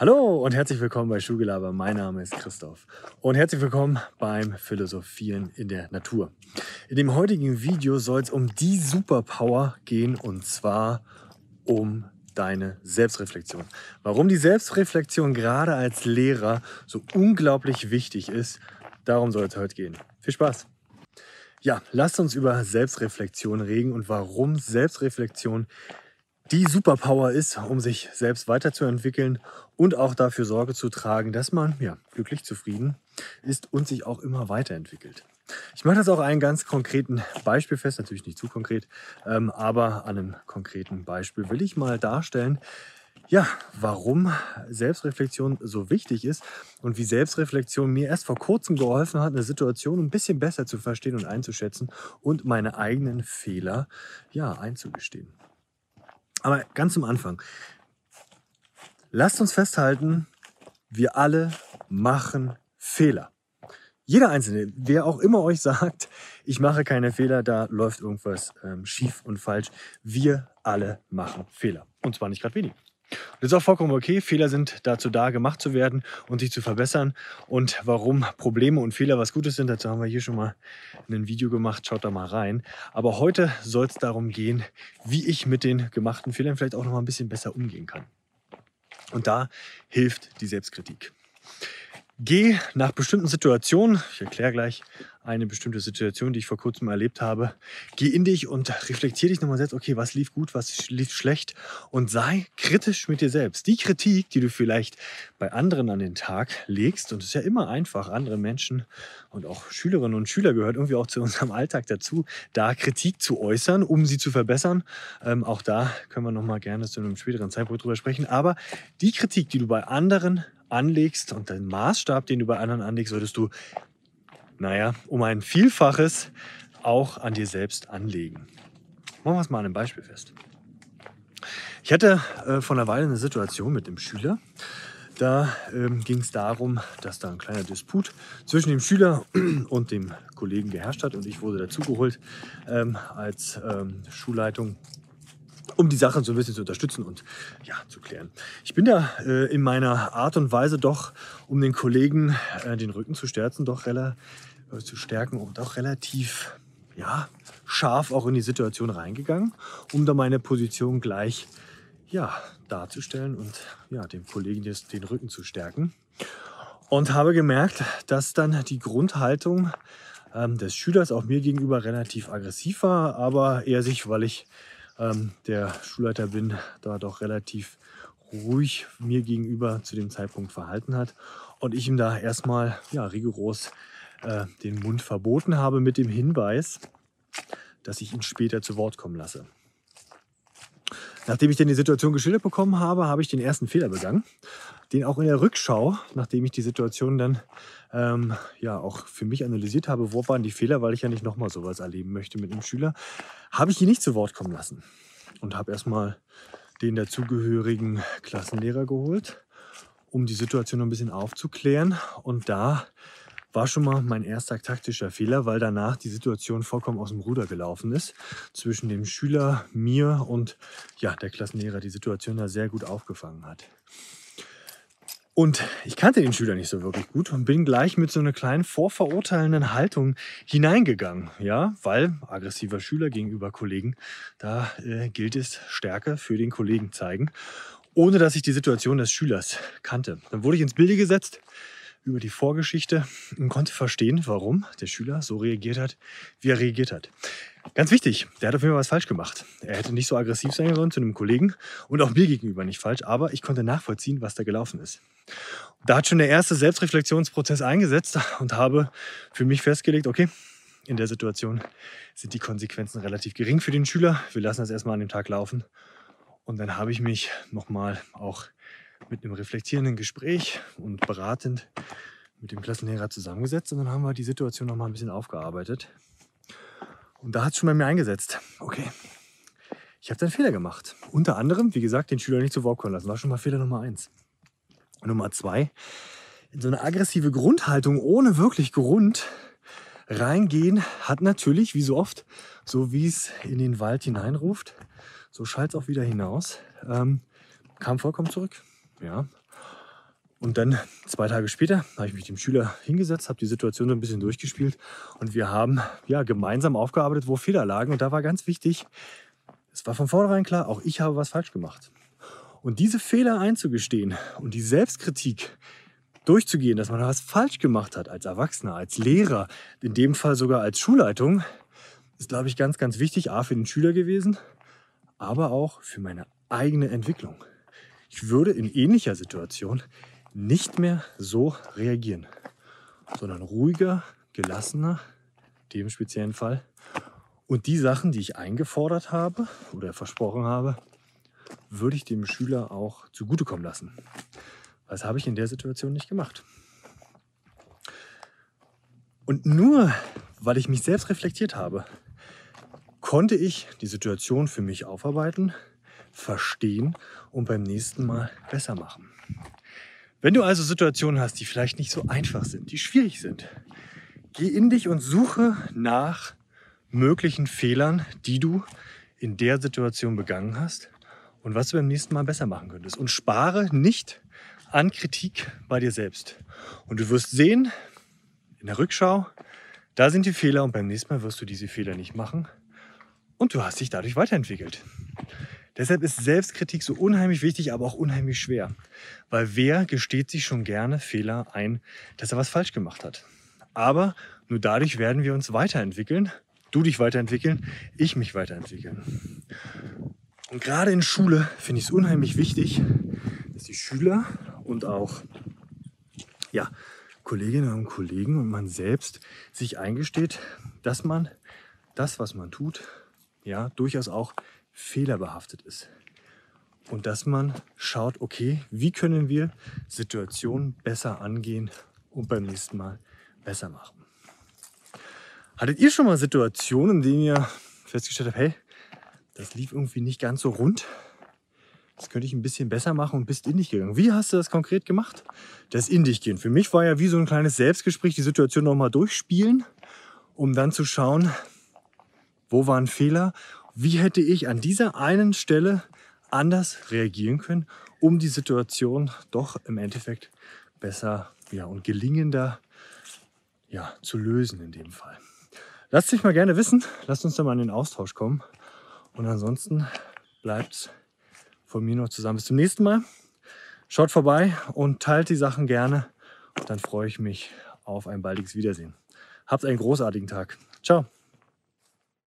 Hallo und herzlich willkommen bei Schulgelaber. Mein Name ist Christoph und herzlich willkommen beim Philosophieren in der Natur. In dem heutigen Video soll es um die Superpower gehen und zwar um deine Selbstreflexion. Warum die Selbstreflexion gerade als Lehrer so unglaublich wichtig ist, darum soll es heute gehen. Viel Spaß! Ja, lasst uns über Selbstreflexion reden und warum Selbstreflexion die Superpower ist, um sich selbst weiterzuentwickeln und auch dafür Sorge zu tragen, dass man ja, glücklich zufrieden ist und sich auch immer weiterentwickelt. Ich mache das auch einen ganz konkreten Beispiel fest, natürlich nicht zu konkret, ähm, aber an einem konkreten Beispiel will ich mal darstellen, ja, warum Selbstreflexion so wichtig ist und wie Selbstreflexion mir erst vor kurzem geholfen hat, eine Situation ein bisschen besser zu verstehen und einzuschätzen und meine eigenen Fehler ja einzugestehen. Aber ganz am Anfang. Lasst uns festhalten, wir alle machen Fehler. Jeder Einzelne, wer auch immer euch sagt, ich mache keine Fehler, da läuft irgendwas ähm, schief und falsch. Wir alle machen Fehler. Und zwar nicht gerade wenig. Das ist auch vollkommen okay. Fehler sind dazu da, gemacht zu werden und sich zu verbessern. Und warum Probleme und Fehler was Gutes sind, dazu haben wir hier schon mal ein Video gemacht. Schaut da mal rein. Aber heute soll es darum gehen, wie ich mit den gemachten Fehlern vielleicht auch noch mal ein bisschen besser umgehen kann. Und da hilft die Selbstkritik. Geh nach bestimmten Situationen, ich erkläre gleich eine bestimmte Situation, die ich vor kurzem erlebt habe, geh in dich und reflektiere dich nochmal selbst, okay, was lief gut, was lief schlecht und sei kritisch mit dir selbst. Die Kritik, die du vielleicht bei anderen an den Tag legst, und es ist ja immer einfach, andere Menschen und auch Schülerinnen und Schüler gehört irgendwie auch zu unserem Alltag dazu, da Kritik zu äußern, um sie zu verbessern. Ähm, auch da können wir nochmal gerne zu einem späteren Zeitpunkt drüber sprechen. Aber die Kritik, die du bei anderen anlegst und den Maßstab, den du bei anderen anlegst, solltest du, naja, um ein Vielfaches auch an dir selbst anlegen. Machen wir es mal an einem Beispiel fest. Ich hatte äh, vor einer Weile eine Situation mit dem Schüler. Da ähm, ging es darum, dass da ein kleiner Disput zwischen dem Schüler und dem Kollegen geherrscht hat und ich wurde dazugeholt ähm, als ähm, Schulleitung um die Sache so ein bisschen zu unterstützen und ja, zu klären. Ich bin da äh, in meiner Art und Weise doch, um den Kollegen äh, den Rücken zu stärken, doch äh, zu stärken und auch relativ ja, scharf auch in die Situation reingegangen, um da meine Position gleich ja, darzustellen und ja, dem Kollegen des, den Rücken zu stärken. Und habe gemerkt, dass dann die Grundhaltung ähm, des Schülers auch mir gegenüber relativ aggressiv war, aber er sich, weil ich ähm, der Schulleiter bin, da doch relativ ruhig mir gegenüber zu dem Zeitpunkt verhalten hat und ich ihm da erstmal ja, rigoros äh, den Mund verboten habe mit dem Hinweis, dass ich ihn später zu Wort kommen lasse. Nachdem ich dann die Situation geschildert bekommen habe, habe ich den ersten Fehler begangen, den auch in der Rückschau, nachdem ich die Situation dann ähm, ja auch für mich analysiert habe, wo waren die Fehler, weil ich ja nicht nochmal sowas erleben möchte mit einem Schüler, habe ich ihn nicht zu Wort kommen lassen und habe erstmal den dazugehörigen Klassenlehrer geholt, um die Situation ein bisschen aufzuklären. Und da war schon mal mein erster taktischer Fehler, weil danach die Situation vollkommen aus dem Ruder gelaufen ist. Zwischen dem Schüler, mir und ja, der Klassenlehrer die Situation da sehr gut aufgefangen hat. Und ich kannte den Schüler nicht so wirklich gut und bin gleich mit so einer kleinen vorverurteilenden Haltung hineingegangen. Ja, weil aggressiver Schüler gegenüber Kollegen, da äh, gilt es Stärke für den Kollegen zeigen, ohne dass ich die Situation des Schülers kannte. Dann wurde ich ins Bilde gesetzt über die Vorgeschichte und konnte verstehen, warum der Schüler so reagiert hat, wie er reagiert hat. Ganz wichtig, der hat auf jeden Fall was falsch gemacht. Er hätte nicht so aggressiv sein sollen zu einem Kollegen und auch mir gegenüber nicht falsch, aber ich konnte nachvollziehen, was da gelaufen ist. Da hat schon der erste Selbstreflexionsprozess eingesetzt und habe für mich festgelegt, okay, in der Situation sind die Konsequenzen relativ gering für den Schüler. Wir lassen das erstmal an dem Tag laufen. Und dann habe ich mich nochmal auch mit einem reflektierenden Gespräch und beratend mit dem Klassenlehrer zusammengesetzt und dann haben wir die Situation noch mal ein bisschen aufgearbeitet. Und da hat es schon bei mir eingesetzt. Okay, ich habe einen Fehler gemacht. Unter anderem, wie gesagt, den Schüler nicht zu Wort kommen lassen. War schon mal Fehler Nummer eins. Nummer zwei, in so eine aggressive Grundhaltung ohne wirklich Grund reingehen, hat natürlich, wie so oft, so wie es in den Wald hineinruft, so schallt es auch wieder hinaus, ähm, kam vollkommen zurück. Ja. Und dann zwei Tage später habe ich mich dem Schüler hingesetzt, habe die Situation so ein bisschen durchgespielt und wir haben ja gemeinsam aufgearbeitet, wo Fehler lagen. Und da war ganz wichtig, es war von vornherein klar, auch ich habe was falsch gemacht. Und diese Fehler einzugestehen und die Selbstkritik durchzugehen, dass man was falsch gemacht hat als Erwachsener, als Lehrer, in dem Fall sogar als Schulleitung, ist, glaube ich, ganz, ganz wichtig, A für den Schüler gewesen, aber auch für meine eigene Entwicklung. Ich würde in ähnlicher Situation nicht mehr so reagieren, sondern ruhiger, gelassener, dem speziellen Fall. Und die Sachen, die ich eingefordert habe oder versprochen habe, würde ich dem Schüler auch zugutekommen lassen. Das habe ich in der Situation nicht gemacht. Und nur weil ich mich selbst reflektiert habe, konnte ich die Situation für mich aufarbeiten, verstehen und beim nächsten Mal besser machen. Wenn du also Situationen hast, die vielleicht nicht so einfach sind, die schwierig sind, geh in dich und suche nach möglichen Fehlern, die du in der Situation begangen hast und was du beim nächsten Mal besser machen könntest. Und spare nicht an Kritik bei dir selbst. Und du wirst sehen, in der Rückschau, da sind die Fehler und beim nächsten Mal wirst du diese Fehler nicht machen. Und du hast dich dadurch weiterentwickelt. Deshalb ist Selbstkritik so unheimlich wichtig, aber auch unheimlich schwer. Weil wer gesteht sich schon gerne Fehler ein, dass er was falsch gemacht hat? Aber nur dadurch werden wir uns weiterentwickeln. Du dich weiterentwickeln, ich mich weiterentwickeln. Und gerade in Schule finde ich es unheimlich wichtig, dass die Schüler und auch ja, Kolleginnen und Kollegen und man selbst sich eingesteht, dass man das, was man tut, ja, durchaus auch fehlerbehaftet ist. Und dass man schaut, okay, wie können wir Situationen besser angehen und beim nächsten Mal besser machen. Hattet ihr schon mal Situationen, in denen ihr festgestellt habt, hey, das lief irgendwie nicht ganz so rund? Das könnte ich ein bisschen besser machen und bist in dich gegangen. Wie hast du das konkret gemacht? Das in dich gehen. Für mich war ja wie so ein kleines Selbstgespräch, die Situation nochmal durchspielen, um dann zu schauen, wo waren Fehler wie hätte ich an dieser einen Stelle anders reagieren können, um die Situation doch im Endeffekt besser ja, und gelingender ja, zu lösen in dem Fall. Lasst mich mal gerne wissen, lasst uns da mal in den Austausch kommen. Und ansonsten bleibt von mir noch zusammen. Bis zum nächsten Mal. Schaut vorbei und teilt die Sachen gerne. Dann freue ich mich auf ein baldiges Wiedersehen. Habt einen großartigen Tag. Ciao.